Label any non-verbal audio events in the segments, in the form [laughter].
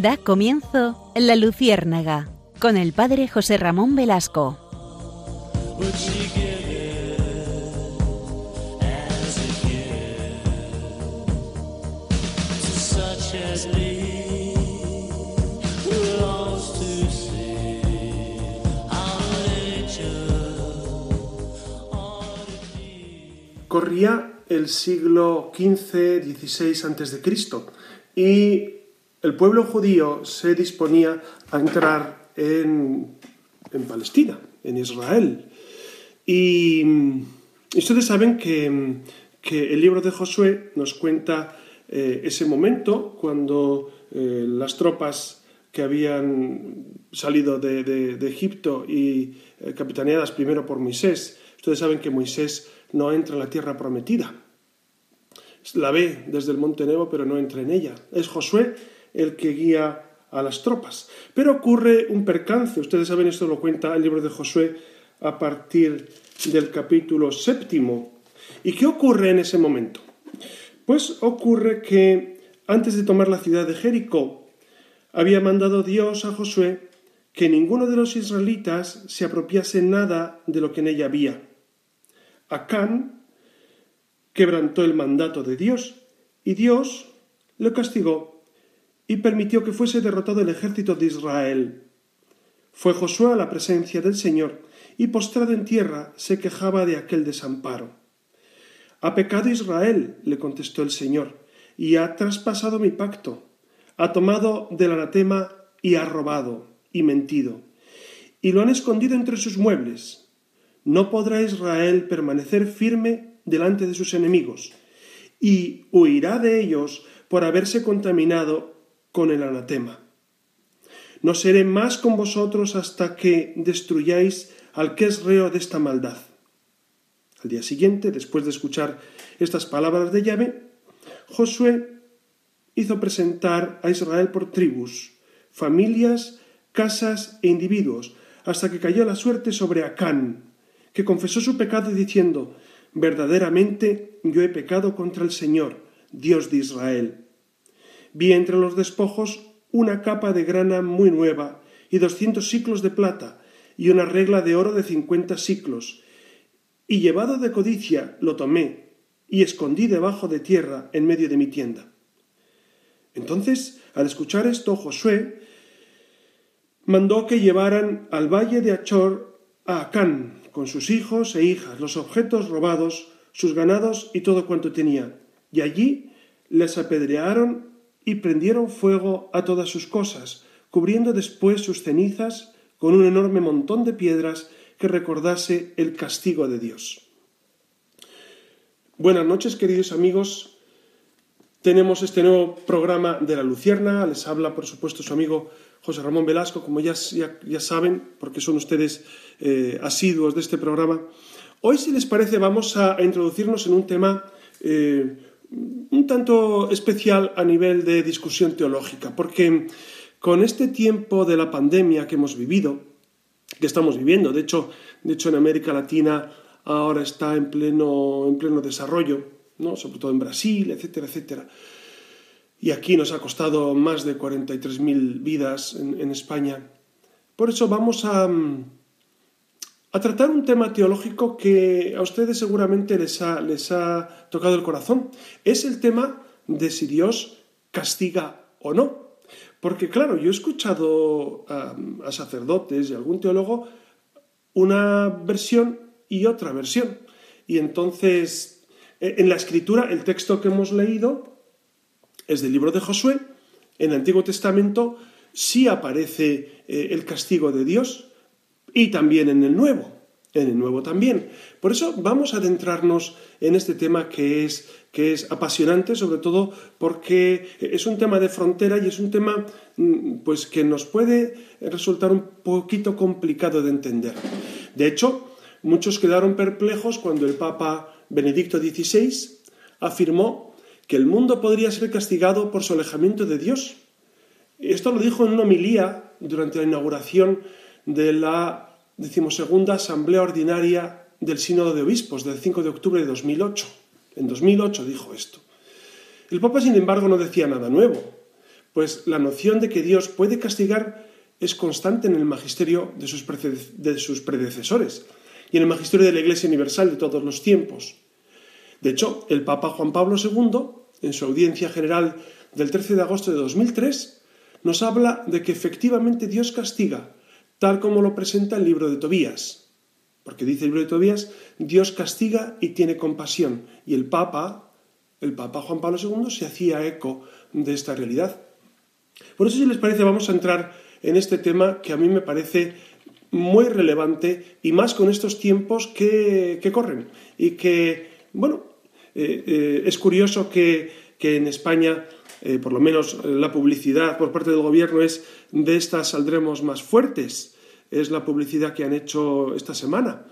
Da comienzo La Luciérnaga con el padre José Ramón Velasco. Corría el siglo XV, XVI antes de Cristo y el pueblo judío se disponía a entrar en, Palestina, en Israel. Y, ustedes saben que, el libro de Josué nos cuenta eh, ese momento cuando eh, las tropas que habían salido de, Egipto y eh, capitaneadas primero por Moisés, ustedes saben que Moisés no entra en la tierra prometida. La ve desde el monte Nebo, pero no entra en ella. Es Josué el que guía a las tropas. Pero ocurre un percance, ustedes saben, esto lo cuenta el libro de Josué a partir del capítulo séptimo. ¿Y qué ocurre en ese momento? Pues ocurre que antes de tomar la ciudad de Jericó, había mandado Dios a Josué que ninguno de los israelitas se apropiase nada de lo que en ella había. Acán quebrantó el mandato de Dios y Dios lo castigó y permitió que fuese derrotado el ejército de Israel. Fue Josué a la presencia del Señor y postrado en tierra se quejaba de aquel desamparo. Ha pecado Israel, le contestó el Señor, y ha traspasado mi pacto, ha tomado del anatema y ha robado y mentido, y lo han escondido entre sus muebles. No podrá Israel permanecer firme delante de sus enemigos, y huirá de ellos por haberse contaminado con el anatema. No seré más con vosotros hasta que destruyáis al que es reo de esta maldad. Al día siguiente, después de escuchar estas palabras de llave, Josué hizo presentar a Israel por tribus, familias, casas e individuos, hasta que cayó la suerte sobre Acán, que confesó su pecado diciendo, verdaderamente yo he pecado contra el Señor, Dios de Israel Vi entre los despojos una capa de grana muy nueva y doscientos siclos de plata y una regla de oro de cincuenta siclos. Y llevado de codicia lo tomé y escondí debajo de tierra en medio de mi tienda. Entonces, al escuchar esto, Josué mandó que llevaran al valle de Achor a Acán, con sus hijos e hijas, los objetos robados, sus ganados y todo cuanto tenía. Y allí les apedrearon y prendieron fuego a todas sus cosas, cubriendo después sus cenizas con un enorme montón de piedras que recordase el castigo de Dios. Buenas noches, queridos amigos. Tenemos este nuevo programa de la Lucierna. Les habla, por supuesto, su amigo José Ramón Velasco, como ya, ya, saben, porque son ustedes eh, asiduos de este programa. Hoy, si les parece, vamos a, introducirnos en un tema eh, un tanto especial a nivel de discusión teológica, porque con este tiempo de la pandemia que hemos vivido, que estamos viviendo, de hecho, de hecho en América Latina ahora está en pleno, en pleno desarrollo, ¿no? sobre todo en Brasil, etcétera, etcétera. Y aquí nos ha costado más de 43.000 vidas en, en España. Por eso vamos a, a tratar un tema teológico que a ustedes seguramente les ha, les ha tocado el corazón. Es el tema de si Dios castiga o no. Porque claro, yo he escuchado a, a sacerdotes y a algún teólogo una versión y otra versión. Y entonces, e, en la escritura, el texto que hemos leído es del libro de Josué. En el Antiguo Testamento sí aparece eh, el castigo de Dios, y también en el Nuevo, en el Nuevo también. Por eso vamos a adentrarnos en este tema que es, que es apasionante, sobre todo porque es un tema de frontera y es un tema mm, pues, que nos puede resultar un poquito complicado de entender. De hecho, muchos quedaron perplejos cuando el Papa Benedicto XVI afirmó que el mundo podría ser castigado por su alejamiento de Dios. Esto lo dijo en una homilía durante la inauguración de la decimosegunda Asamblea Ordinaria del Sínodo de Obispos del 5 de octubre de 2008. En 2008 dijo esto. El Papa, sin embargo, no decía nada nuevo, pues la noción de que Dios puede castigar es constante en el magisterio de sus, de sus predecesores y en el magisterio de la Iglesia Universal de todos los tiempos. De hecho, el Papa Juan Pablo II, en su audiencia general del 13 de agosto de 2003, nos habla de que efectivamente Dios castiga, tal como lo presenta el libro de Tobías. Porque dice el libro de Tobías, Dios castiga y tiene compasión. Y el Papa, el Papa Juan Pablo II, se hacía eco de esta realidad. Por eso, si les parece, vamos a entrar en este tema que a mí me parece muy relevante y más con estos tiempos que, corren y que, bueno, eh, eh, es curioso que, en España, eh, por lo menos la publicidad por parte del gobierno es de estas saldremos más fuertes, es la publicidad que han hecho esta semana.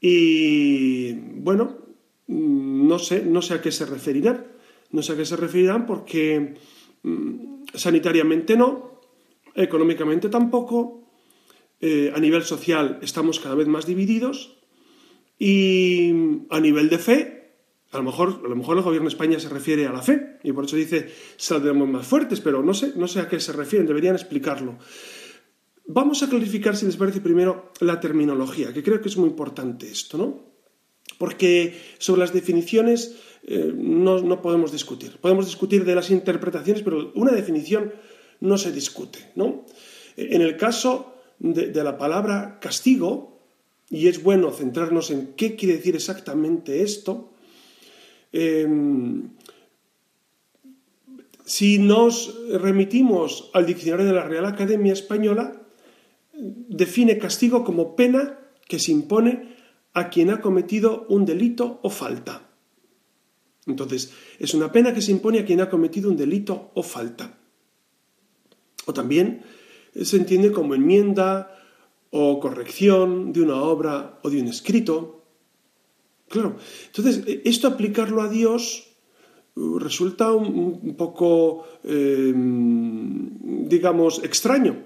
Y bueno, no sé, no sé a qué se referirán, no sé a qué se referirán porque mm, sanitariamente no, económicamente tampoco, eh, a nivel social estamos cada vez más divididos. Y a nivel de fe, a lo mejor, a lo mejor el gobierno de España se refiere a la fe y por eso dice saldremos más fuertes, pero no sé, a qué se refieren, deberían explicarlo. Vamos a clarificar, si les parece, primero la terminología, que creo que es muy importante esto, ¿no? Porque sobre las definiciones eh, no podemos discutir. Podemos discutir de las interpretaciones, pero una definición no se discute. ¿no? En el caso de, la palabra castigo, y es bueno centrarnos en qué quiere decir exactamente esto, em, si nos remitimos al diccionario de la Real Academia Española, define castigo como pena que se impone a quien ha cometido un delito o falta. Entonces, es una pena que se impone a quien ha cometido un delito o falta. O también se entiende como enmienda o corrección de una obra o de un escrito. Claro, entonces esto aplicarlo a Dios uh, resulta un, poco, em, digamos, extraño,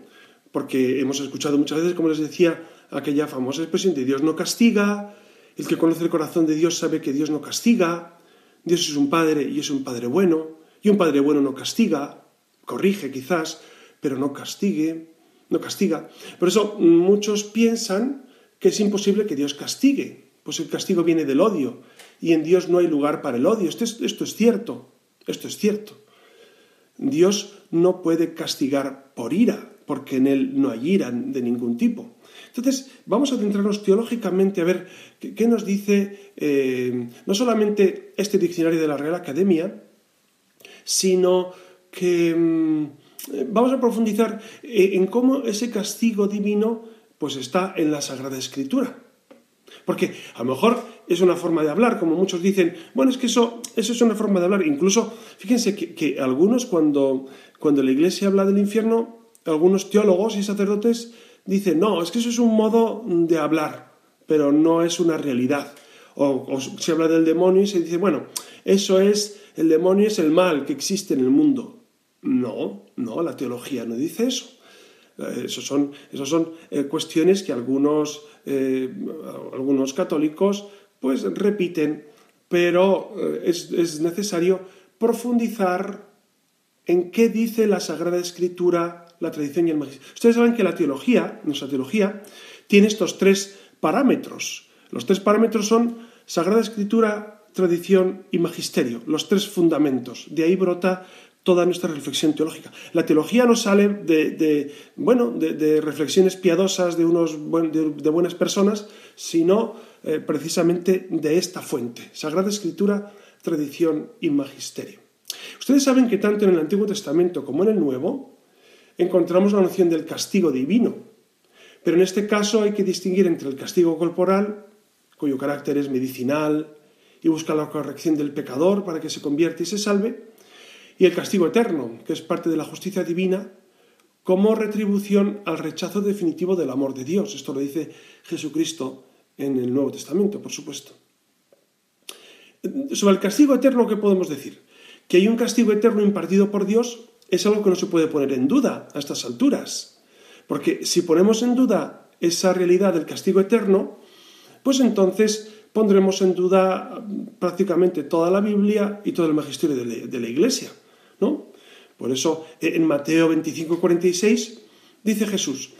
porque hemos escuchado muchas veces, como les decía, aquella famosa expresión de Dios no castiga, el que conoce el corazón de Dios sabe que Dios no castiga, Dios es un padre y es un padre bueno, y un padre bueno no castiga, corrige quizás, pero no castigue, no castiga. Por eso muchos piensan que es imposible que Dios castigue, pues el castigo viene del odio y en Dios no hay lugar para el odio. Esto es, esto es cierto, esto es cierto. Dios no puede castigar por ira, porque en Él no hay ira de ningún tipo. Entonces, vamos a centrarnos teológicamente a ver qué, nos dice eh, no solamente este diccionario de la Real Academia, sino que mm, vamos a profundizar eh, en cómo ese castigo divino pues está en la Sagrada Escritura. Porque a lo mejor es una forma de hablar, como muchos dicen, bueno, es que eso, eso es una forma de hablar. Incluso, fíjense que, algunos cuando, cuando la Iglesia habla del infierno, algunos teólogos y sacerdotes dicen, no, es que eso es un modo de hablar, pero no es una realidad. O, se habla del demonio y se dice, bueno, eso es, el demonio es el mal que existe en el mundo. No, no, la teología no dice eso. Eh, Esas son, son eh, cuestiones que algunos, eh, algunos católicos pues repiten, pero es, es, necesario profundizar en qué dice la Sagrada Escritura, la tradición y el magisterio. Ustedes saben que la teología, nuestra teología, tiene estos tres parámetros. Los tres parámetros son Sagrada Escritura, tradición y magisterio, los tres fundamentos. De ahí brota toda nuestra reflexión teológica. La teología no sale de, bueno, de, reflexiones piadosas de, unos, de, buenas personas, sino eh, precisamente de esta fuente, Sagrada Escritura, tradición y magisterio. Ustedes saben que tanto en el Antiguo Testamento como en el Nuevo encontramos la noción del castigo divino, pero en este caso hay que distinguir entre el castigo corporal, cuyo carácter es medicinal y busca la corrección del pecador para que se convierta y se salve, y el castigo eterno, que es parte de la justicia divina, como retribución al rechazo definitivo del amor de Dios. Esto lo dice Jesucristo en el Nuevo Testamento, por supuesto. Sobre el castigo eterno, ¿qué podemos decir? Que hay un castigo eterno impartido por Dios es algo que no se puede poner en duda a estas alturas. Porque si ponemos en duda esa realidad del castigo eterno, pues entonces pondremos en duda prácticamente toda la Biblia y todo el magisterio de la Iglesia. ¿No? Por eso en Mateo 25, 46 dice Jesús,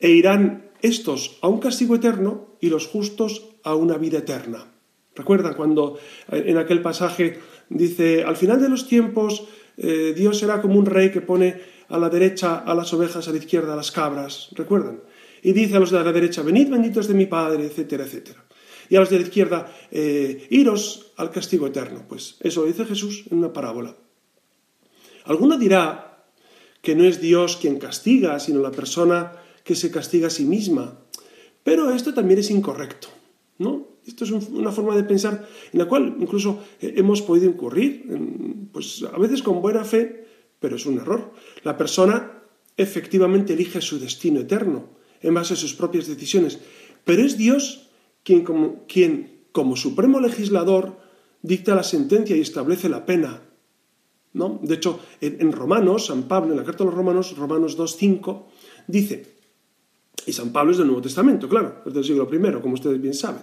e irán estos a un castigo eterno y los justos a una vida eterna. Recuerda cuando en aquel pasaje dice, al final de los tiempos eh, Dios será como un rey que pone a la derecha a las ovejas, a la izquierda a las cabras, ¿recuerdan? Y dice a los de la derecha, venid benditos de mi Padre, etcétera, etcétera. Y a los de la izquierda, eh, iros al castigo eterno. Pues eso lo dice Jesús en una parábola. Alguno dirá que no es Dios quien castiga, sino la persona que se castiga a sí misma. Pero esto también es incorrecto, ¿no? Esto es una forma de pensar en la cual incluso eh, hemos podido incurrir, pues a veces con buena fe, pero es un error. La persona efectivamente elige su destino eterno en base a sus propias decisiones, pero es Dios quien como, quien, como supremo legislador, dicta la sentencia y establece la pena. ¿No? De hecho, en, Romanos, San Pablo, en la carta a los Romanos, Romanos 2.5, dice, y San Pablo es del Nuevo Testamento, claro, es del siglo I, como ustedes bien saben.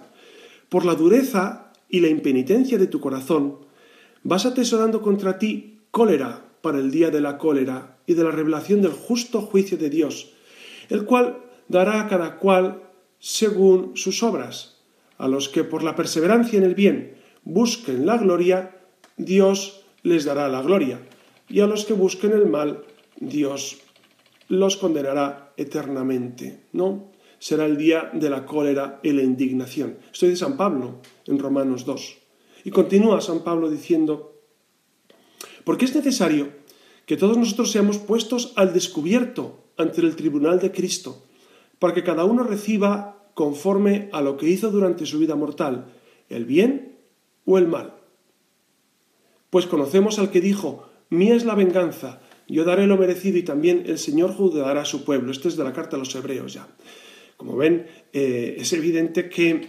Por la dureza y la impenitencia de tu corazón, vas atesorando contra ti cólera para el día de la cólera y de la revelación del justo juicio de Dios, el cual dará a cada cual según sus obras. A los que por la perseverancia en el bien busquen la gloria, Dios les dará la gloria, y a los que busquen el mal, Dios los condenará eternamente, ¿no? Será el día de la cólera y la indignación. Estoy de San Pablo en Romanos 2. Y continúa San Pablo diciendo, porque es necesario que todos nosotros seamos puestos al descubierto ante el tribunal de Cristo, para que cada uno reciba conforme a lo que hizo durante su vida mortal, el bien o el mal. Pues conocemos al que dijo, mía es la venganza, yo daré lo merecido y también el Señor juzgará a su pueblo. Esto es de la carta a los hebreos ya. Como ven, eh, es evidente que,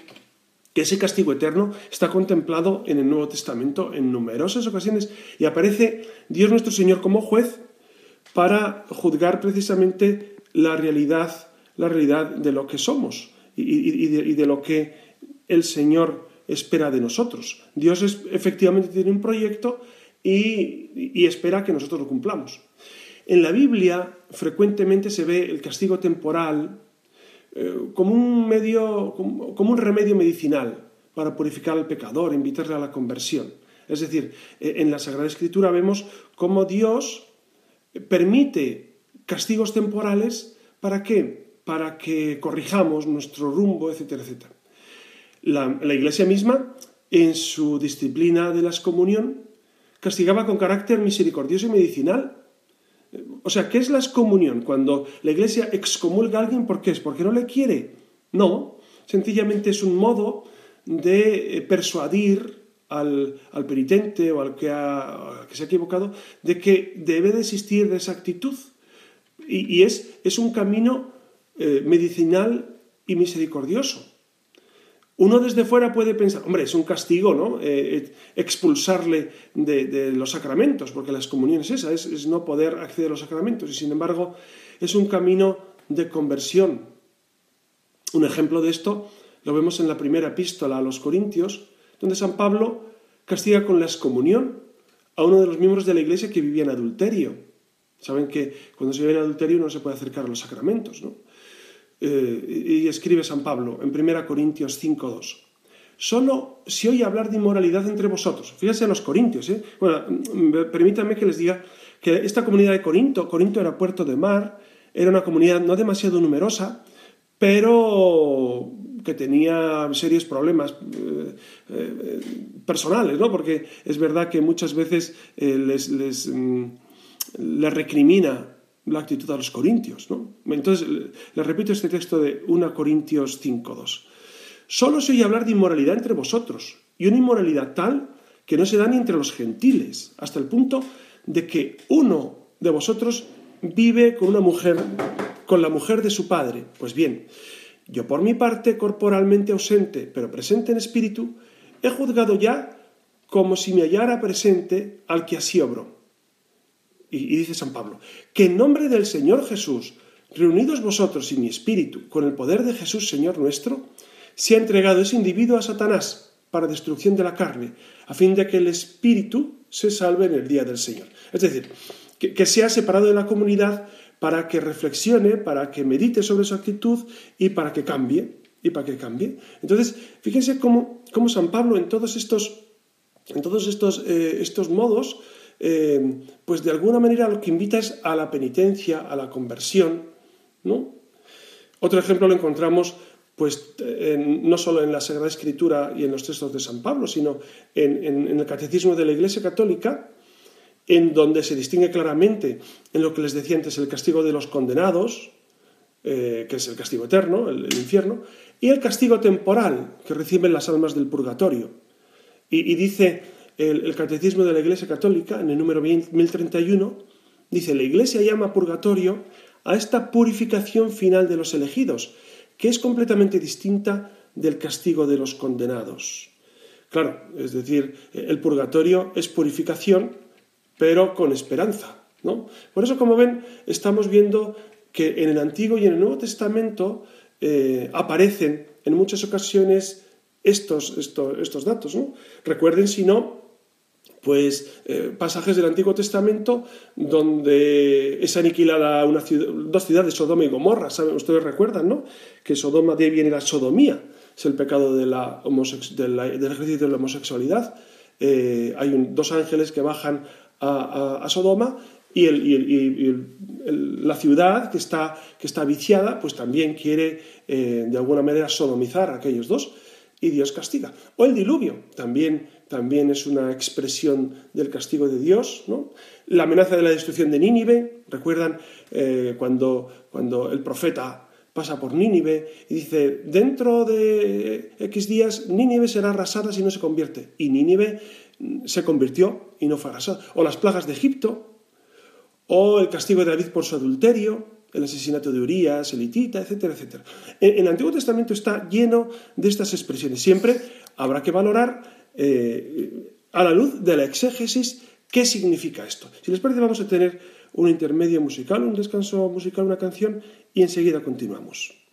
ese castigo eterno está contemplado en el Nuevo Testamento en numerosas ocasiones y aparece Dios nuestro Señor como juez para juzgar precisamente la realidad, la realidad de lo que somos y, de, lo que el Señor espera de nosotros. Dios efectivamente tiene un proyecto y, espera que nosotros lo cumplamos. En la Biblia frecuentemente se ve el castigo temporal eh, como un medio, como, un remedio medicinal para purificar al pecador, invitarle a la conversión. Es decir, eh, en la Sagrada Escritura vemos cómo Dios permite castigos temporales para qué? Para que corrijamos nuestro rumbo, etcétera, etcétera. La, Iglesia misma, en su disciplina de la excomunión, castigaba con carácter misericordioso y medicinal. O sea, ¿qué es la excomunión? Cuando la Iglesia excomulga a alguien, ¿por qué es? ¿Porque no le quiere? No, sencillamente es un modo de eh, persuadir al, penitente o al que, se ha equivocado de que debe desistir de esa actitud. Y, es, es, un camino eh, medicinal y misericordioso. Uno desde fuera puede pensar, hombre, es un castigo, ¿no? Eh, eh, expulsarle de, los sacramentos, porque la excomunión es esa, es, no poder acceder a los sacramentos, y sin embargo es un camino de conversión. Un ejemplo de esto lo vemos en la primera epístola a los Corintios, donde San Pablo castiga con la excomunión a uno de los miembros de la iglesia que vivía en adulterio. Saben que cuando se vive en adulterio no se puede acercar a los sacramentos, ¿no? Eh, y escribe San Pablo en 1 Corintios 5.2. Solo se oye hablar de inmoralidad entre vosotros. Fíjense en los corintios. ¿eh? Bueno, mm, permítanme que les diga que esta comunidad de Corinto, Corinto era puerto de mar, era una comunidad no demasiado numerosa, pero que tenía serios problemas eh, personales, ¿no? Porque es verdad que muchas veces mm, les recrimina la actitud a los corintios. ¿no? Entonces, le repito este texto de 1 Corintios 5.2. Solo se oye hablar de inmoralidad entre vosotros, y una inmoralidad tal que no se da ni entre los gentiles, hasta el punto de que uno de vosotros vive con una mujer, con la mujer de su padre. Pues bien, yo por mi parte, corporalmente ausente, pero presente en espíritu, he juzgado ya como si me hallara presente al que así obró. Y, dice San Pablo, que en nombre del Señor Jesús, reunidos vosotros y mi espíritu, con el poder de Jesús Señor nuestro, se ha entregado ese individuo a Satanás para destrucción de la carne, a fin de que el espíritu se salve en el día del Señor. Es decir, que, sea separado de la comunidad para que reflexione, para que medite sobre su actitud y para que cambie, y para que cambie. Entonces, fíjense cómo, San Pablo en todos estos, en todos estos, eh, estos modos, eh, pues de alguna manera lo que invita es a la penitencia, a la conversión, ¿no? Otro ejemplo lo encontramos pues no solo en la Sagrada Escritura y en los textos de San Pablo, sino en el Catecismo de la Iglesia Católica, en donde se distingue claramente en lo que les decía antes el castigo de los condenados, eh, que es el castigo eterno, el, infierno, y el castigo temporal que reciben las almas del purgatorio. Y, dice el, Catecismo de la Iglesia Católica, en el número 1031, dice, la Iglesia llama purgatorio a esta purificación final de los elegidos, que es completamente distinta del castigo de los condenados. Claro, es decir, el purgatorio es purificación pero con esperanza. ¿no? Por eso, como ven, estamos viendo que en el Antiguo y en el Nuevo Testamento eh, aparecen en muchas ocasiones estos, estos, datos. ¿no? Recuerden, si no, pues eh, pasajes del Antiguo Testamento donde es aniquilada una dos ciudades, Sodoma y Gomorra. Ustedes recuerdan, ¿no? Que Sodoma de ahí viene la sodomía, es el pecado del ejercicio de la homosexualidad. Eh, hay dos ángeles que bajan a, Sodoma y, la ciudad que está, que está viciada, pues también quiere eh, de alguna manera sodomizar a aquellos dos y Dios castiga. O el diluvio, también, también es una expresión del castigo de Dios. ¿no? La amenaza de la destrucción de Nínive, recuerdan eh, cuando, cuando el profeta pasa por Nínive y dice, dentro de X días Nínive será arrasada si no se convierte. Y Nínive se convirtió y no fue arrasado. O las plagas de Egipto, o el castigo de David por su adulterio, el asesinato de Urias, elitita, etcétera, etcétera. En, el Antiguo Testamento está lleno de estas expresiones. Siempre habrá que valorar eh, a la luz de la exégesis qué significa esto. Si les parece, vamos a tener un intermedio musical, un descanso musical, una canción, y enseguida continuamos.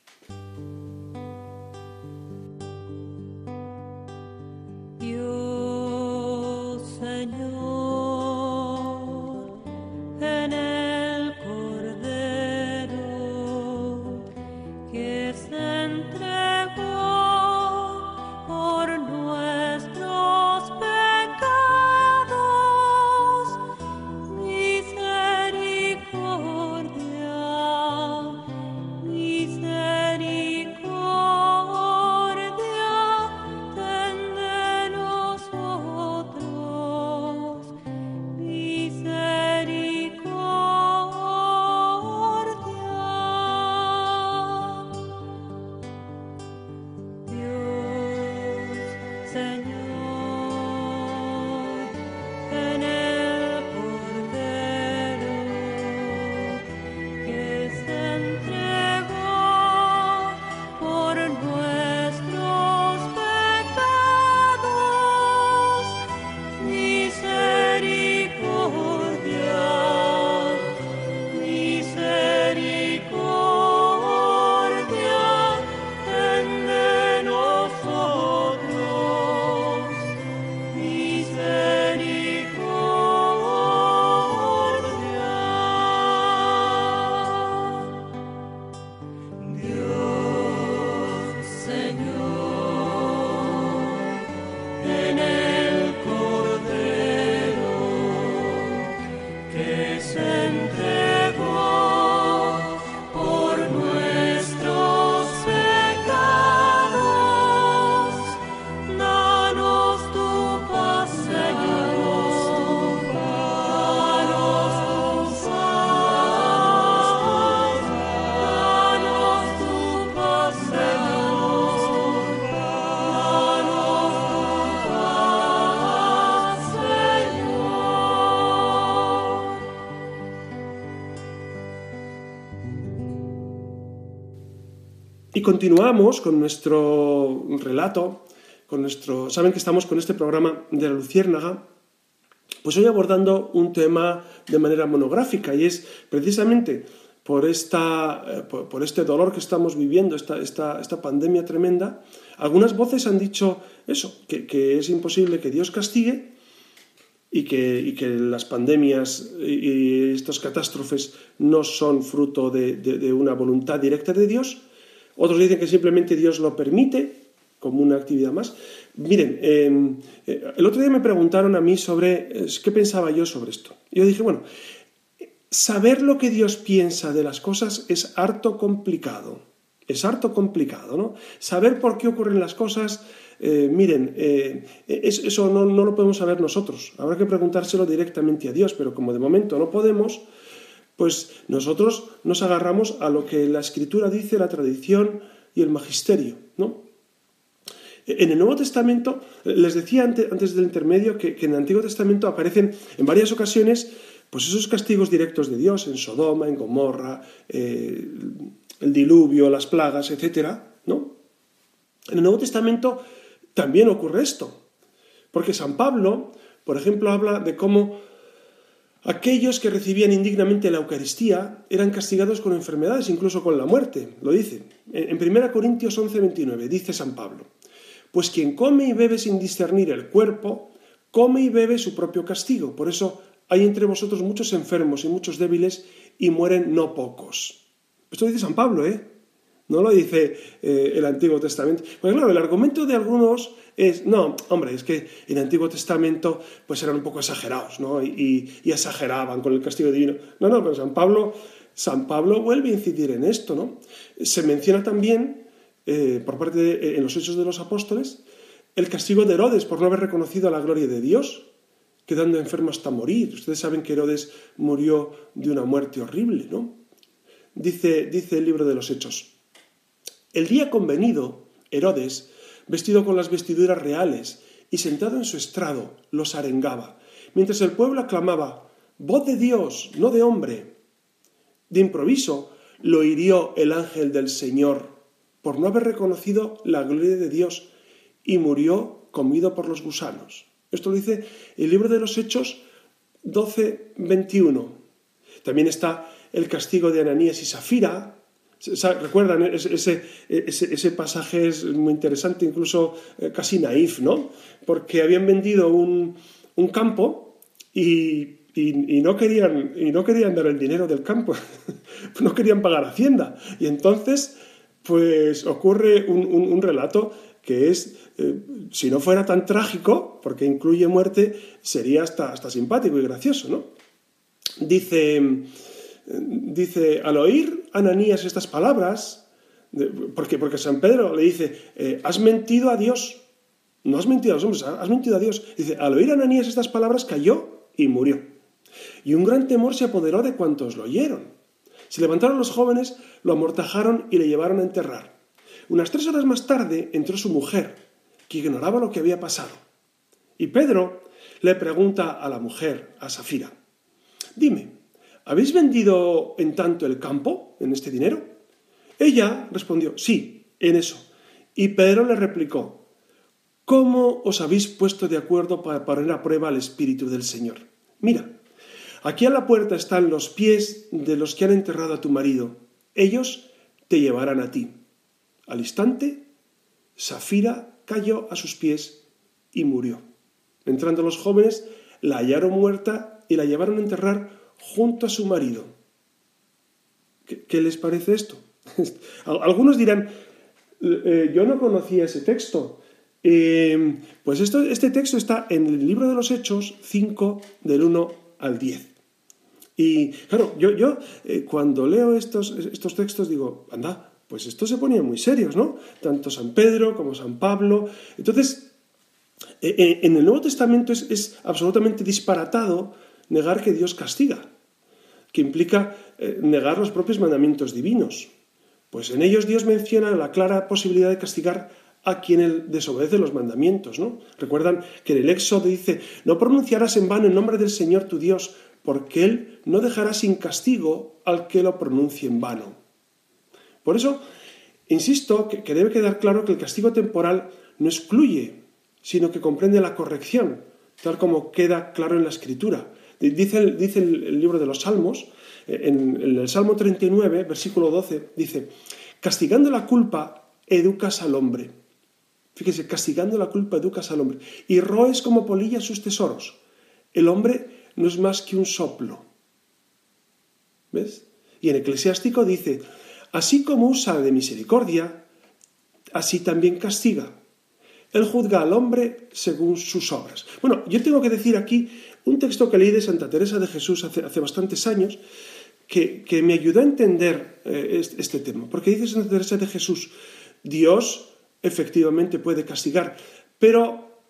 Y continuamos con nuestro relato, con nuestro. Saben que estamos con este programa de la Luciérnaga, pues hoy abordando un tema de manera monográfica y es precisamente por, esta, eh, por, este dolor que estamos viviendo, esta, esta, esta, pandemia tremenda, algunas voces han dicho eso, que, es imposible que Dios castigue, y que, que las pandemias y, estas catástrofes no son fruto de, una voluntad directa de Dios. Otros dicen que simplemente Dios lo permite como una actividad más. Miren, em, eh, el otro día me preguntaron a mí sobre qué pensaba yo sobre esto. Yo dije, bueno, saber lo que Dios piensa de las cosas es harto complicado. Es harto complicado, ¿no? Saber por qué ocurren las cosas, eh, miren, eh, eso no, lo podemos saber nosotros. Habrá que preguntárselo directamente a Dios, pero como de momento no podemos, pues nosotros nos agarramos a lo que la Escritura dice, la tradición y el magisterio, ¿no? En el Nuevo Testamento, les decía antes, del intermedio que, en el Antiguo Testamento aparecen en varias ocasiones pues esos castigos directos de Dios en Sodoma, en Gomorra, eh, el diluvio, las plagas, etc. ¿no? En el Nuevo Testamento también ocurre esto, porque San Pablo, por ejemplo, habla de cómo aquellos que recibían indignamente la Eucaristía eran castigados con enfermedades, incluso con la muerte, lo dice. En 1 Corintios 11, 29 dice San Pablo, pues quien come y bebe sin discernir el cuerpo, come y bebe su propio castigo. Por eso hay entre vosotros muchos enfermos y muchos débiles y mueren no pocos. Esto dice San Pablo, ¿eh? No lo dice eh, el Antiguo Testamento. Pues claro, el argumento de algunos es, no, hombre, es que en el Antiguo Testamento pues eran un poco exagerados, ¿no? Y, exageraban con el castigo divino. No, no, pero San Pablo, San Pablo vuelve a incidir en esto, ¿no? Se menciona también, eh, por parte de, eh, los Hechos de los Apóstoles, el castigo de Herodes por no haber reconocido la gloria de Dios, quedando enfermo hasta morir. Ustedes saben que Herodes murió de una muerte horrible, ¿no? Dice, dice el libro de los Hechos. El día convenido, Herodes, vestido con las vestiduras reales y sentado en su estrado, los arengaba, mientras el pueblo aclamaba, voz de Dios, no de hombre. De improviso lo hirió el ángel del Señor por no haber reconocido la gloria de Dios y murió comido por los gusanos. Esto lo dice el libro de los Hechos 12, 21. También está el castigo de Ananías y Safira, ¿Recuerdan? Ese, ese, pasaje es muy interesante, incluso eh, casi naif, ¿no? Porque habían vendido un, campo y, no querían, y no querían dar el dinero del campo, [laughs] no querían pagar Hacienda. Y entonces, pues ocurre un, relato que es, eh, si no fuera tan trágico, porque incluye muerte, sería hasta, hasta simpático y gracioso, ¿no? Dice dice, al oír Ananías estas palabras, porque, porque San Pedro le dice, eh, has mentido a Dios, no has mentido a los hombres, has mentido a Dios. Dice, al oír Ananías estas palabras cayó y murió. Y un gran temor se apoderó de cuantos lo oyeron. Se levantaron los jóvenes, lo amortajaron y le llevaron a enterrar. Unas tres horas más tarde entró su mujer, que ignoraba lo que había pasado. Y Pedro le pregunta a la mujer, a Safira, dime, ¿habéis vendido en tanto el campo, en este dinero? Ella respondió, sí, en eso. Y Pedro le replicó, ¿cómo os habéis puesto de acuerdo para poner a prueba al Espíritu del Señor? Mira, aquí a la puerta están los pies de los que han enterrado a tu marido. Ellos te llevarán a ti. Al instante, Safira cayó a sus pies y murió. Entrando los jóvenes, la hallaron muerta y la llevaron a enterrar junto a su marido. ¿Qué, les parece esto? [laughs] Algunos dirán, eh, yo no conocía ese texto. Eh, pues esto, este texto está en el libro de los Hechos 5 del 1 al 10. Y claro, yo, yo eh, cuando leo estos, estos textos digo, anda, pues estos se ponían muy serios, ¿no? Tanto San Pedro como San Pablo. Entonces, en el Nuevo Testamento es, es absolutamente disparatado negar que Dios castiga, que implica eh, negar los propios mandamientos divinos. Pues en ellos Dios menciona la clara posibilidad de castigar a quien desobedece los mandamientos, ¿no? Recuerdan que en el Éxodo dice, no pronunciarás en vano el nombre del Señor tu Dios, porque Él no dejará sin castigo al que lo pronuncie en vano. Por eso, insisto que, que debe quedar claro que el castigo temporal no excluye, sino que comprende la corrección, tal como queda claro en la Escritura. Dice el, libro de los Salmos, eh, en, el Salmo 39, versículo 12, dice, castigando la culpa, educas al hombre. Fíjese, castigando la culpa, educas al hombre. Y roes como polilla sus tesoros. El hombre no es más que un soplo. ¿Ves? Y en Eclesiástico dice, así como usa de misericordia, así también castiga. Él juzga al hombre según sus obras. Bueno, yo tengo que decir aquí un texto que leí de Santa Teresa de Jesús hace, bastantes años, que, me ayudó a entender eh, este, tema. Porque dice Santa Teresa de Jesús, Dios efectivamente puede castigar, pero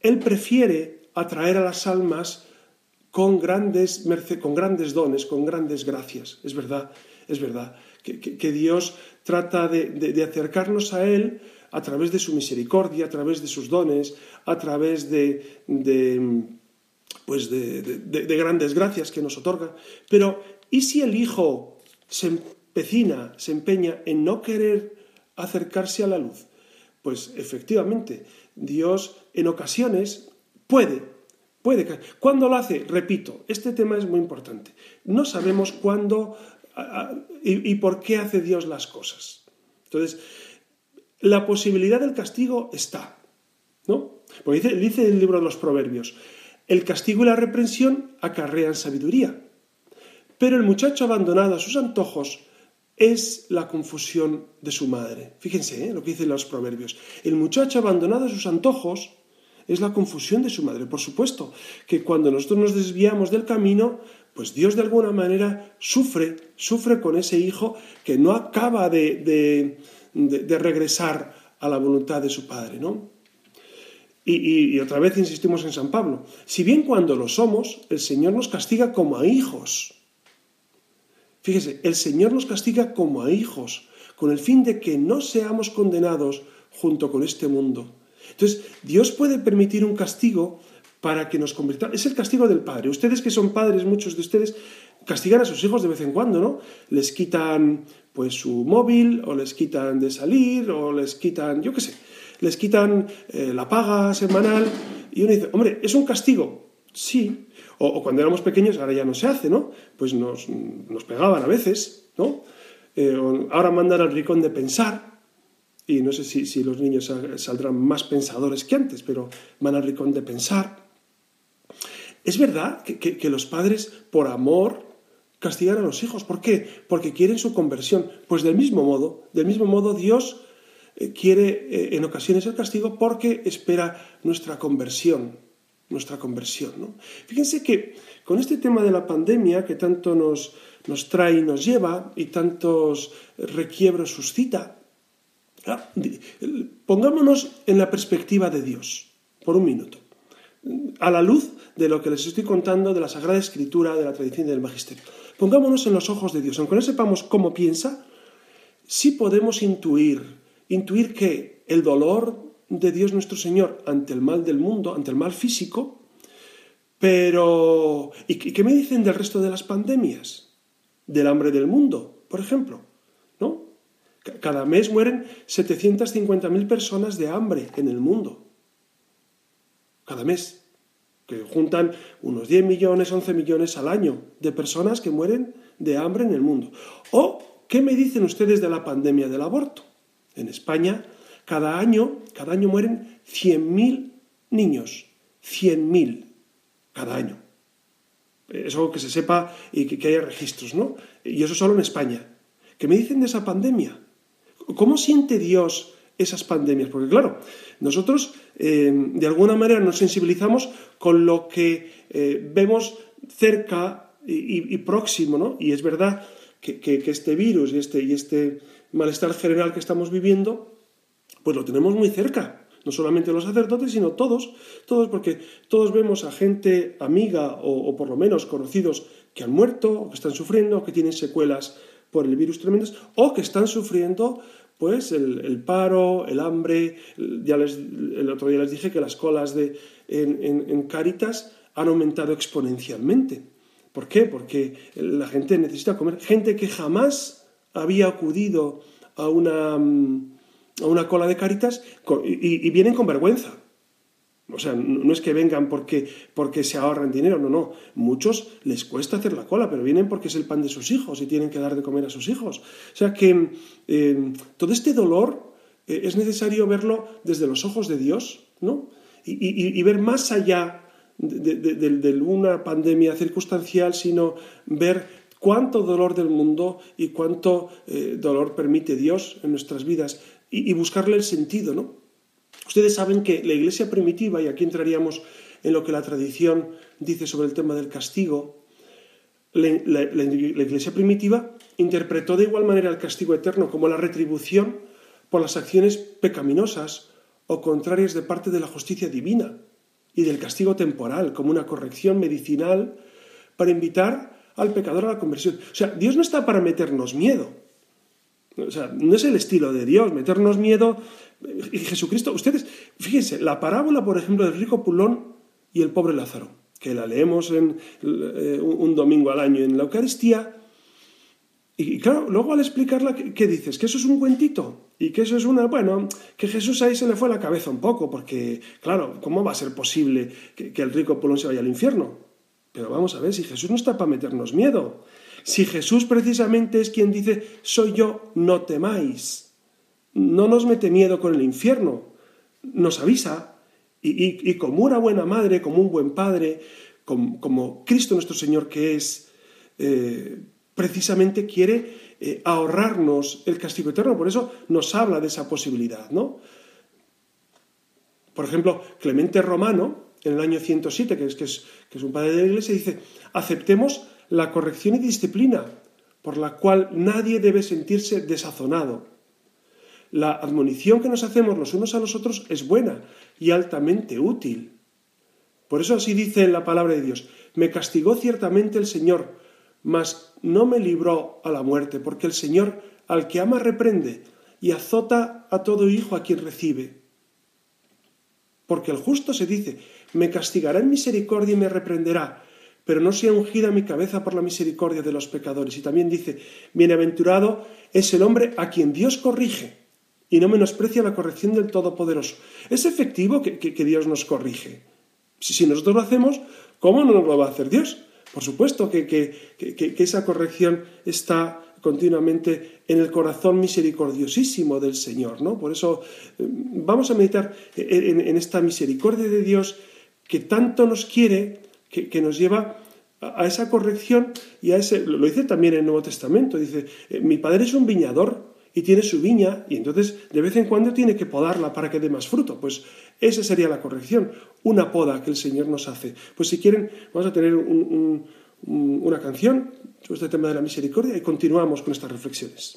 Él prefiere atraer a las almas con grandes, con grandes dones, con grandes gracias. Es verdad, es verdad, que, Dios trata de acercarnos a Él a través de su misericordia, a través de sus dones, a través de, pues de, grandes gracias que nos otorga. Pero, ¿y si el Hijo se empecina, se empeña en no querer acercarse a la luz? Pues efectivamente, Dios en ocasiones puede, puede. ¿Cuándo lo hace? Repito, este tema es muy importante. No sabemos cuándo y, por qué hace Dios las cosas. Entonces, la posibilidad del castigo está, ¿no? Porque dice, el libro de los Proverbios, el castigo y la reprensión acarrean sabiduría, pero el muchacho abandonado a sus antojos es la confusión de su madre. Fíjense ¿eh? lo que dicen los Proverbios. El muchacho abandonado a sus antojos es la confusión de su madre. Por supuesto que cuando nosotros nos desviamos del camino, pues Dios de alguna manera sufre, sufre con ese hijo que no acaba de de, regresar a la voluntad de su Padre, ¿no? Y, otra vez insistimos en San Pablo. Si bien cuando lo somos, el Señor nos castiga como a hijos. Fíjese, el Señor nos castiga como a hijos, con el fin de que no seamos condenados junto con este mundo. Entonces, Dios puede permitir un castigo para que nos convirtamos. Es el castigo del Padre. Ustedes que son padres, muchos de ustedes, castigan a sus hijos de vez en cuando, ¿no? Les quitan pues su móvil, o les quitan de salir, o les quitan, yo qué sé, les quitan eh, la paga semanal, y uno dice, hombre, ¿es un castigo? Sí. O, cuando éramos pequeños, ahora ya no se hace, ¿no? Pues nos, pegaban a veces, ¿no? Eh, ahora mandan al ricón de pensar, y no sé si, los niños saldrán más pensadores que antes, pero van al ricón de pensar. Es verdad que los padres, por amor, castigar a los hijos. ¿Por qué? Porque quieren su conversión. Pues del mismo modo, del mismo modo Dios eh, quiere eh, en ocasiones el castigo porque espera nuestra conversión, nuestra conversión. ¿no? Fíjense que con este tema de la pandemia que tanto nos, nos trae y nos lleva y tantos requiebros suscita, pongámonos en la perspectiva de Dios por un minuto, a la luz de lo que les estoy contando de la Sagrada Escritura, de la tradición y del Magisterio. Pongámonos en los ojos de Dios. Aunque no sepamos cómo piensa, sí podemos intuir, intuir que el dolor de Dios nuestro Señor ante el mal del mundo, ante el mal físico, pero ¿y qué me dicen del resto de las pandemias? Del hambre del mundo, por ejemplo, ¿no? Cada mes mueren 750.000 personas de hambre en el mundo. Cada mes que juntan unos 10 millones, 11 millones al año de personas que mueren de hambre en el mundo. ¿O qué me dicen ustedes de la pandemia del aborto? En España, cada año, cada año mueren 100.000 niños, 100.000 cada año. Es algo que se sepa y que, haya registros, ¿no? Y eso solo en España. ¿Qué me dicen de esa pandemia? ¿Cómo siente Dios esas pandemias? Porque claro, nosotros eh, de alguna manera nos sensibilizamos con lo que eh, vemos cerca y, próximo, ¿no? Y es verdad que, este virus y este, y este malestar general que estamos viviendo, pues lo tenemos muy cerca. No solamente los sacerdotes, sino todos, todos, porque todos vemos a gente amiga o, por lo menos conocidos que han muerto, o que están sufriendo, o que tienen secuelas por el virus tremendas, o que están sufriendo pues el, paro, el hambre, ya les, el otro día les dije que las colas de, en, en, Caritas han aumentado exponencialmente. ¿Por qué? Porque la gente necesita comer. Gente que jamás había acudido a una, a una cola de Caritas y vienen con vergüenza. O sea, no es que vengan porque, porque se ahorran dinero, no, no. Muchos les cuesta hacer la cola, pero vienen porque es el pan de sus hijos y tienen que dar de comer a sus hijos. O sea que eh, todo este dolor eh, es necesario verlo desde los ojos de Dios, ¿no? Y, ver más allá de, una pandemia circunstancial, sino ver cuánto dolor del mundo y cuánto eh, dolor permite Dios en nuestras vidas y, buscarle el sentido, ¿no? Ustedes saben que la iglesia primitiva, y aquí entraríamos en lo que la tradición dice sobre el tema del castigo, la, iglesia primitiva interpretó de igual manera el castigo eterno como la retribución por las acciones pecaminosas o contrarias de parte de la justicia divina y del castigo temporal como una corrección medicinal para invitar al pecador a la conversión. O sea, Dios no está para meternos miedo. O sea, no es el estilo de Dios, meternos miedo. Y Jesucristo, ustedes, fíjense, la parábola, por ejemplo, del rico Pulón y el pobre Lázaro, que la leemos en, eh, un domingo al año en la Eucaristía, y claro, luego al explicarla, ¿qué, dices? ¿Que eso es un cuentito? Y que eso es una, bueno, que Jesús ahí se le fue la cabeza un poco, porque, claro, ¿cómo va a ser posible que, el rico Pulón se vaya al infierno? Pero vamos a ver, si Jesús no está para meternos miedo, si Jesús precisamente es quien dice, soy yo, no temáis, no nos mete miedo con el infierno, nos avisa, y, como una buena madre, como un buen padre, como, Cristo nuestro Señor que es, eh, precisamente quiere eh, ahorrarnos el castigo eterno. Por eso nos habla de esa posibilidad, ¿no? Por ejemplo, Clemente Romano, en el año 107, que es, que es, que es un padre de la Iglesia, dice, aceptemos la corrección y disciplina, por la cual nadie debe sentirse desazonado. La admonición que nos hacemos los unos a los otros es buena y altamente útil. Por eso así dice en la palabra de Dios, me castigó ciertamente el Señor, mas no me libró a la muerte, porque el Señor al que ama reprende y azota a todo hijo a quien recibe. Porque el justo se dice, me castigará en misericordia y me reprenderá, pero no sea ungida mi cabeza por la misericordia de los pecadores. Y también dice, bienaventurado es el hombre a quien Dios corrige y no menosprecia la corrección del Todopoderoso. Es efectivo que, Dios nos corrige. Si, si nosotros lo hacemos, ¿cómo no nos lo va a hacer Dios? Por supuesto que, esa corrección está continuamente en el corazón misericordiosísimo del Señor, ¿no? Por eso eh, vamos a meditar en, esta misericordia de Dios que tanto nos quiere, que, nos lleva a, esa corrección y a ese, lo dice también en el Nuevo Testamento, dice, eh, mi padre es un viñador y tiene su viña y entonces de vez en cuando tiene que podarla para que dé más fruto. Pues esa sería la corrección, una poda que el Señor nos hace. Pues si quieren, vamos a tener una canción sobre este tema de la misericordia y continuamos con estas reflexiones.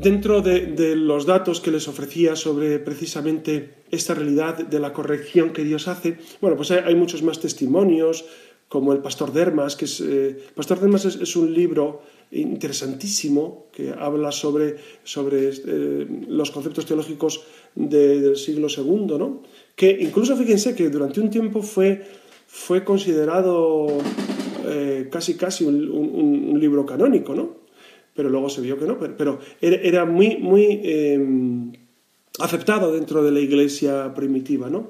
Dentro de, los datos que les ofrecía sobre precisamente esta realidad de la corrección que Dios hace, bueno, pues hay, muchos más testimonios, como el Pastor Dermas, que es, eh, Pastor Dermas es, un libro interesantísimo que habla sobre, sobre eh, los conceptos teológicos del siglo II, ¿no? que incluso fíjense que durante un tiempo fue, fue considerado eh, casi casi un, un libro canónico, ¿no? Pero luego se vio que no, pero, era muy, muy em, aceptado dentro de la iglesia primitiva, ¿no?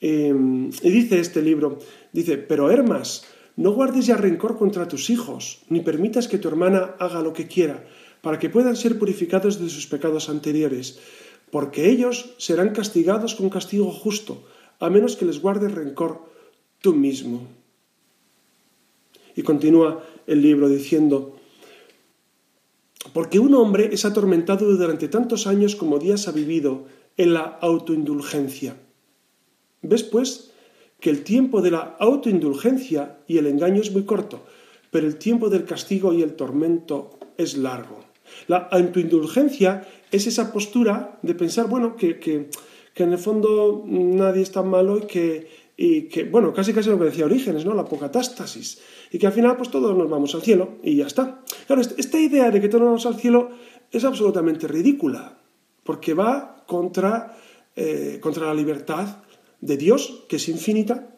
Em, y dice este libro, dice, pero Hermas, no guardes ya rencor contra tus hijos, ni permitas que tu hermana haga lo que quiera, para que puedan ser purificados de sus pecados anteriores, porque ellos serán castigados con castigo justo, a menos que les guardes rencor tú mismo. Y continúa el libro diciendo, porque un hombre es atormentado durante tantos años como días ha vivido en la autoindulgencia. ¿Ves, pues, que el tiempo de la autoindulgencia y el engaño es muy corto, pero el tiempo del castigo y el tormento es largo? La autoindulgencia es esa postura de pensar, bueno, que, que, que en el fondo nadie es tan malo y que, y que, bueno, casi casi lo que decía Orígenes, ¿no? La apocatástasis. Y que al final, pues todos nos vamos al cielo y ya está. Claro, esta idea de que todos nos vamos al cielo es absolutamente ridícula, porque va contra, eh, contra la libertad de Dios, que es infinita,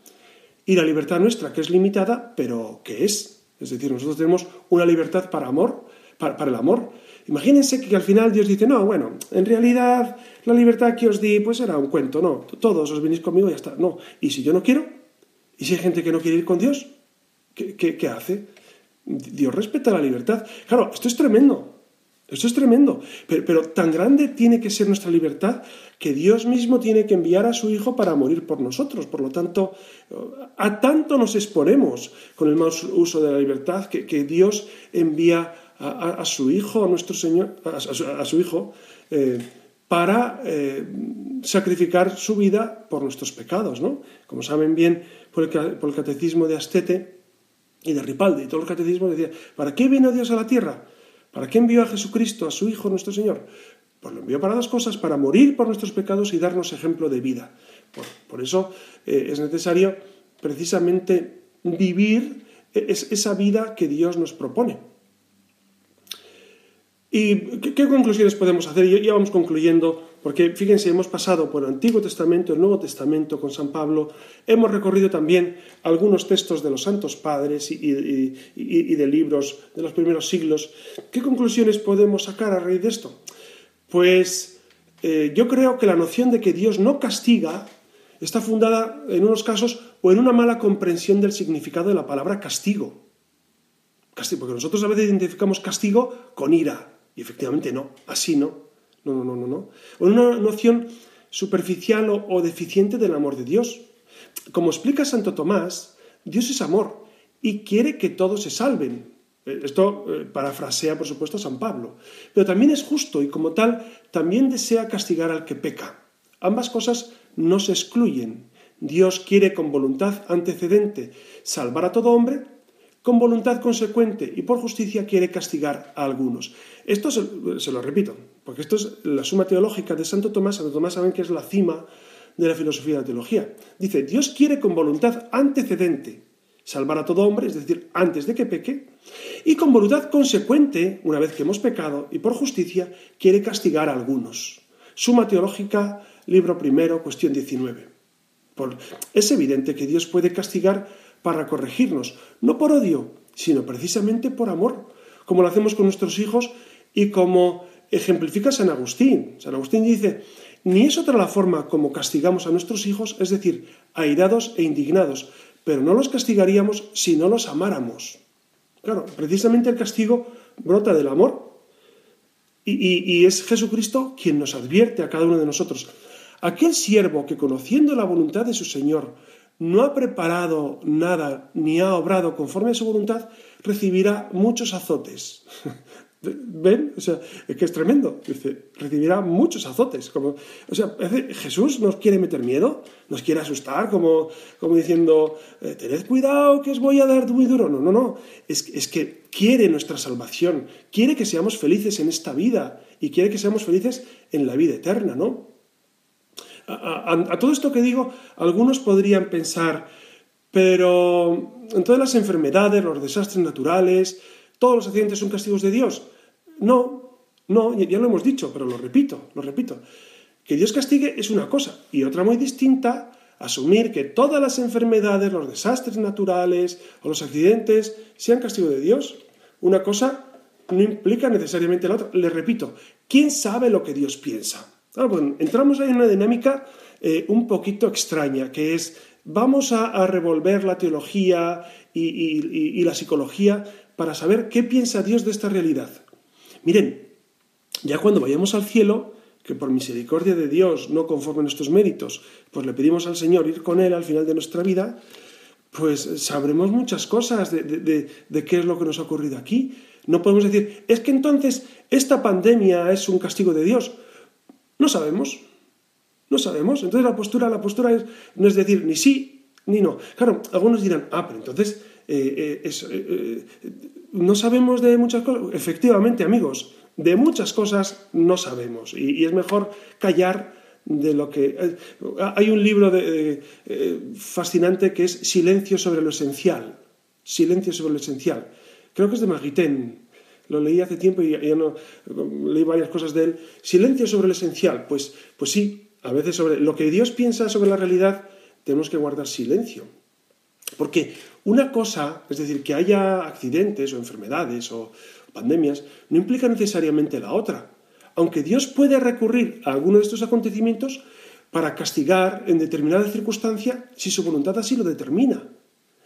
y la libertad nuestra, que es limitada, pero que es. Es decir, nosotros tenemos una libertad para amor, para, para el amor, Imagínense que al final Dios dice, no, bueno, en realidad la libertad que os di pues era un cuento, no, todos os venís conmigo y ya está. No, y si yo no quiero, y si hay gente que no quiere ir con Dios, ¿qué, hace? Dios respeta la libertad. Claro, esto es tremendo, esto es tremendo, pero, pero, tan grande tiene que ser nuestra libertad que Dios mismo tiene que enviar a su Hijo para morir por nosotros. Por lo tanto, a tanto nos exponemos con el mal uso de la libertad que, que Dios envía a, su Hijo, a nuestro Señor, a, su, Hijo, eh, para eh, sacrificar su vida por nuestros pecados, ¿no? Como saben bien por el, catecismo de Astete y de Ripaldi, y todos los catecismos decían, ¿para qué vino Dios a la tierra? ¿Para qué envió a Jesucristo, a su Hijo, nuestro Señor? Pues lo envió para dos cosas, para morir por nuestros pecados y darnos ejemplo de vida. Por, eso eh, es necesario precisamente vivir esa vida que Dios nos propone. ¿Y qué, conclusiones podemos hacer? Ya, ya vamos concluyendo, porque fíjense, hemos pasado por el Antiguo Testamento, el Nuevo Testamento con San Pablo, hemos recorrido también algunos textos de los Santos Padres y, de libros de los primeros siglos. ¿Qué conclusiones podemos sacar a raíz de esto? Pues eh, yo creo que la noción de que Dios no castiga está fundada en unos casos o en una mala comprensión del significado de la palabra. Castigo, porque nosotros a veces identificamos castigo con ira, y efectivamente no, así no. No, no, no, no, no. Una noción superficial o, deficiente del amor de Dios. Como explica Santo Tomás, Dios es amor y quiere que todos se salven. Eh, esto eh, parafrasea, por supuesto, a San Pablo. Pero también es justo y como tal también desea castigar al que peca. Ambas cosas no se excluyen. Dios quiere con voluntad antecedente salvar a todo hombre con voluntad consecuente y por justicia quiere castigar a algunos. Esto se, lo repito, porque esto es la suma teológica de Santo Tomás. Santo Tomás saben que es la cima de la filosofía de la teología. Dice, Dios quiere con voluntad antecedente salvar a todo hombre, es decir, antes de que peque, y con voluntad consecuente, una vez que hemos pecado, y por justicia, quiere castigar a algunos. Suma teológica, libro primero, cuestión 19. es evidente que Dios puede castigar para corregirnos, no por odio, sino precisamente por amor, como lo hacemos con nuestros hijos y como ejemplifica San Agustín. San Agustín dice, ni es otra la forma como castigamos a nuestros hijos, es decir, airados e indignados, pero no los castigaríamos si no los amáramos. Claro, precisamente el castigo brota del amor y, y, es Jesucristo quien nos advierte a cada uno de nosotros. Aquel siervo que conociendo la voluntad de su Señor no ha preparado nada ni ha obrado conforme a su voluntad, recibirá muchos azotes. [laughs] ¿Ven? O sea, es que es tremendo. Recibirá muchos azotes. Como, o sea, Jesús nos quiere meter miedo, nos quiere asustar, como, como diciendo, eh, tened cuidado que os voy a dar muy duro. No, no, no. Es, es que quiere nuestra salvación, quiere que seamos felices en esta vida y quiere que seamos felices en la vida eterna, ¿no? A, todo esto que digo, algunos podrían pensar, pero en todas las enfermedades, los desastres naturales, ¿Todos los accidentes son castigos de Dios? No, no, ya lo hemos dicho, pero lo repito, lo repito. Que Dios castigue es una cosa y otra muy distinta, asumir que todas las enfermedades, los desastres naturales o los accidentes sean castigo de Dios. Una cosa no implica necesariamente la otra. Le repito, ¿quién sabe lo que Dios piensa? Ah, bueno, entramos ahí en una dinámica eh, un poquito extraña, que es vamos a, revolver la teología y, la psicología para saber qué piensa Dios de esta realidad. Miren, ya cuando vayamos al cielo, que por misericordia de Dios, no conforme a nuestros méritos, pues le pedimos al Señor ir con Él al final de nuestra vida, pues sabremos muchas cosas de, de, qué es lo que nos ha ocurrido aquí. No podemos decir, es que entonces esta pandemia es un castigo de Dios. No sabemos, no sabemos. Entonces la postura, la postura es, no es decir ni sí ni no. Claro, algunos dirán, ah, pero entonces eh, eh, eh, no sabemos de muchas cosas. Efectivamente, amigos, de muchas cosas no sabemos y, es mejor callar de lo que... hay un libro fascinante que es Silencio sobre lo esencial. Silencio sobre lo esencial. Creo que es de Maguitén. Lo leí hace tiempo y ya no leí varias cosas de él. Silencio sobre lo esencial. Pues, pues sí, a veces sobre lo que Dios piensa sobre la realidad tenemos que guardar silencio. Porque una cosa, es decir, que haya accidentes o enfermedades o pandemias, no implica necesariamente la otra. Aunque Dios puede recurrir a alguno de estos acontecimientos para castigar en determinada circunstancia si su voluntad así lo determina.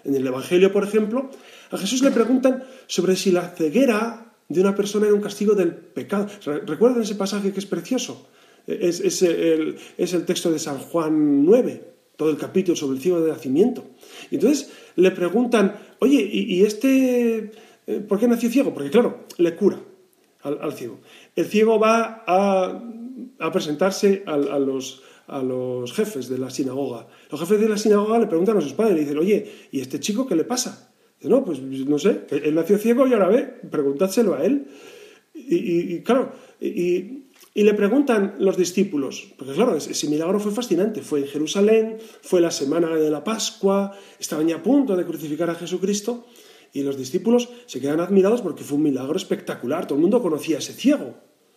En el Evangelio, por ejemplo, a Jesús le preguntan sobre si la ceguera de una persona era un castigo del pecado. ¿Recuerdan ese pasaje que es precioso? Es, el, es el texto de San Juan 9 todo el capítulo sobre el ciego de nacimiento. Y entonces le preguntan, oye, ¿y, este eh, por qué nació ciego? Porque claro, le cura al, ciego. El ciego va a, presentarse a, los, a los jefes de la sinagoga. Los jefes de la sinagoga le preguntan a sus padres, le dicen, oye, ¿y este chico qué le pasa? No, pues no sé, él nació ciego y ahora ve, preguntádselo a él. Y, y claro, y, y le preguntan los discípulos, porque claro, ese milagro fue fascinante, fue en Jerusalén, fue la semana de la Pascua, estaban ya a punto de crucificar a Jesucristo, y los discípulos se quedan admirados porque fue un milagro espectacular, todo el mundo conocía a ese ciego.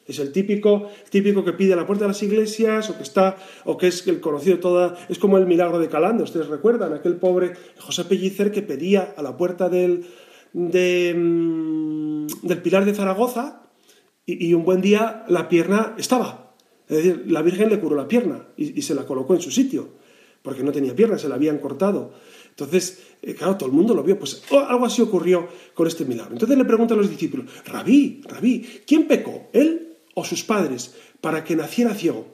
Es el típico, típico que pide a la puerta de las iglesias, o que está, o que es el conocido toda, es como el milagro de Calando, ustedes recuerdan, aquel pobre José Pellicer que pedía a la puerta del, mm, del Pilar de Zaragoza, y, un buen día la pierna estaba. Es decir, la Virgen le curó la pierna y, se la colocó en su sitio, porque no tenía pierna, se la habían cortado. Entonces, eh, claro, todo el mundo lo vio. Pues oh, algo así ocurrió con este milagro. Entonces le preguntan a los discípulos, Rabí, Rabí, ¿quién pecó, él o sus padres, para que naciera ciego?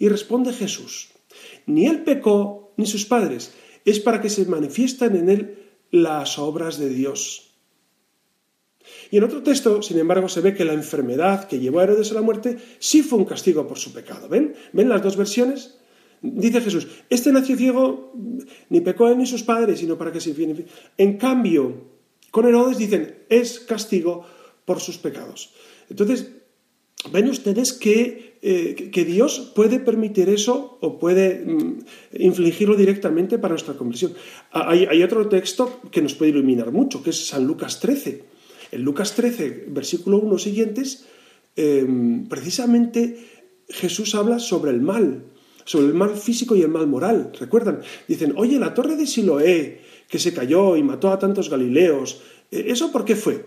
Y responde Jesús, ni él pecó, ni sus padres, es para que se manifiestan en él las obras de Dios. Y en otro texto, sin embargo, se ve que la enfermedad que llevó a Herodes a la muerte sí fue un castigo por su pecado. ¿Ven? ¿Ven las dos versiones? Dice Jesús, este nació ciego, ni pecó él ni sus padres, sino para que se. En cambio, con Herodes dicen, es castigo por sus pecados. Entonces, ven ustedes que, eh, que Dios puede permitir eso o puede mm, infligirlo directamente para nuestra conversión. Hay, hay otro texto que nos puede iluminar mucho, que es San Lucas 13 en Lucas 13, versículo 1 siguientes, em, precisamente Jesús habla sobre el mal, sobre el mal físico y el mal moral. ¿Recuerdan? Dicen, oye, la torre de Siloé, que se cayó y mató a tantos galileos, ¿e-, ¿eso por qué fue?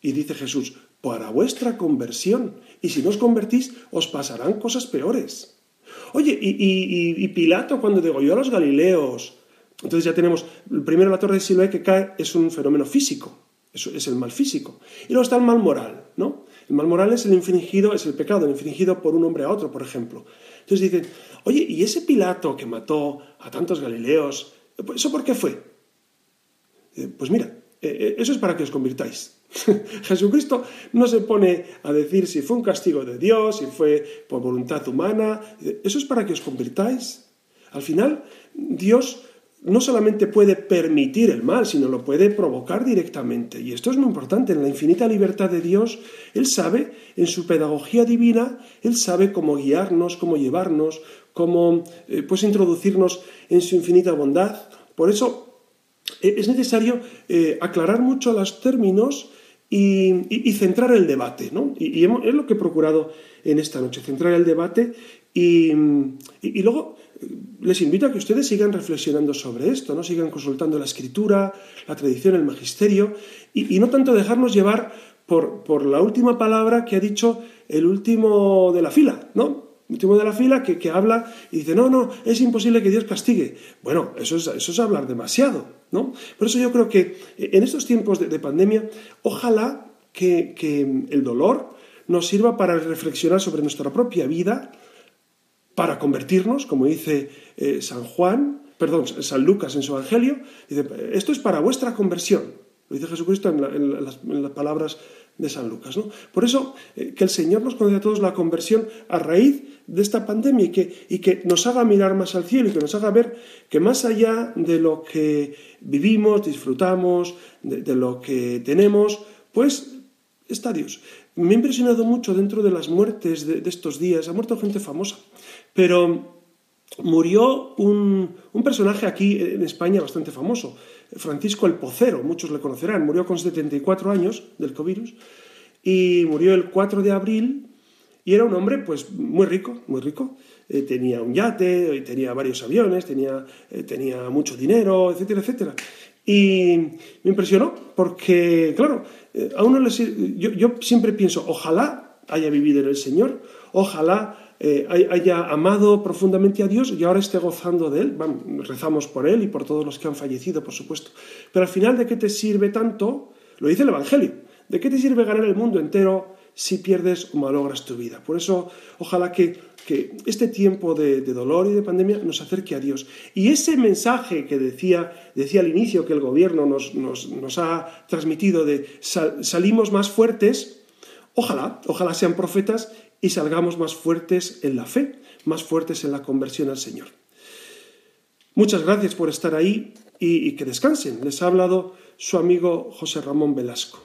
Y dice Jesús, para vuestra conversión. Y si no os convertís, os pasarán cosas peores. Oye, y, Pilato cuando degolló a los galileos, entonces ya tenemos, primero la torre de Siloé que cae es un fenómeno físico. Eso es el mal físico. Y luego está el mal moral, ¿no? El mal moral es el infringido, es el pecado, el infringido por un hombre a otro, por ejemplo. Entonces dicen, oye, ¿y ese Pilato que mató a tantos galileos, ¿eso por qué fue? Eh, pues mira, eh, eso es para que os convirtáis. [laughs] Jesucristo no se pone a decir si fue un castigo de Dios, si fue por voluntad humana. Eso es para que os convirtáis. Al final, Dios no solamente puede permitir el mal, sino lo puede provocar directamente. Y esto es muy importante. En la infinita libertad de Dios, Él sabe, en su pedagogía divina, Él sabe cómo guiarnos, cómo llevarnos, cómo eh, pues introducirnos en su infinita bondad. Por eso eh, es necesario eh, aclarar mucho los términos y, centrar el debate. ¿no? Y, es lo que he procurado en esta noche, centrar el debate y, luego eh, les invito a que ustedes sigan reflexionando sobre esto, ¿no? sigan consultando la escritura, la tradición, el magisterio y, no tanto dejarnos llevar por, por, la última palabra que ha dicho el último de la fila, ¿no? último de la fila que, habla y dice, no, no, es imposible que Dios castigue. Bueno, eso es, eso es hablar demasiado, Por eso yo creo que en estos tiempos de, pandemia, ojalá que, el dolor nos sirva para reflexionar sobre nuestra propia vida, para convertirnos, como dice eh, San Juan, perdón, San Lucas en su Evangelio, dice, esto es para vuestra conversión. Lo dice Jesucristo en, las, palabras de San Lucas. ¿no? Por eso, eh, que el Señor nos conceda a todos la conversión a raíz de esta pandemia y que, y que nos haga mirar más al cielo y que nos haga ver que más allá de lo que vivimos, disfrutamos, de, lo que tenemos, pues está Dios. Me ha impresionado mucho dentro de las muertes de, estos días, ha muerto gente famosa, pero murió un, un, personaje aquí en España bastante famoso, Francisco el Pocero, muchos le conocerán, murió con 74 años del COVID y murió el 4 de abril y era un hombre, pues, muy rico, muy rico. Eh, tenía un yate, tenía varios aviones, tenía, eh, tenía mucho dinero, etcétera, etcétera. Y me impresionó porque, claro, eh, a uno yo, yo, siempre pienso, ojalá haya vivido en el Señor, ojalá haya amado profundamente a Dios y ahora esté gozando de Él. rezamos por Él y por todos los que han fallecido, por supuesto. Pero al final, ¿de qué te sirve tanto? Lo dice el Evangelio. ¿De qué te sirve ganar el mundo entero si pierdes o malogras tu vida. Por eso, ojalá que, este tiempo de, dolor y de pandemia nos acerque a Dios. Y ese mensaje que decía, decía al inicio que el gobierno nos, ha transmitido de salimos más fuertes, ojalá, ojalá sean profetas y salgamos más fuertes en la fe, más fuertes en la conversión al Señor. Muchas gracias por estar ahí y que descansen. Les ha hablado su amigo José Ramón Velasco.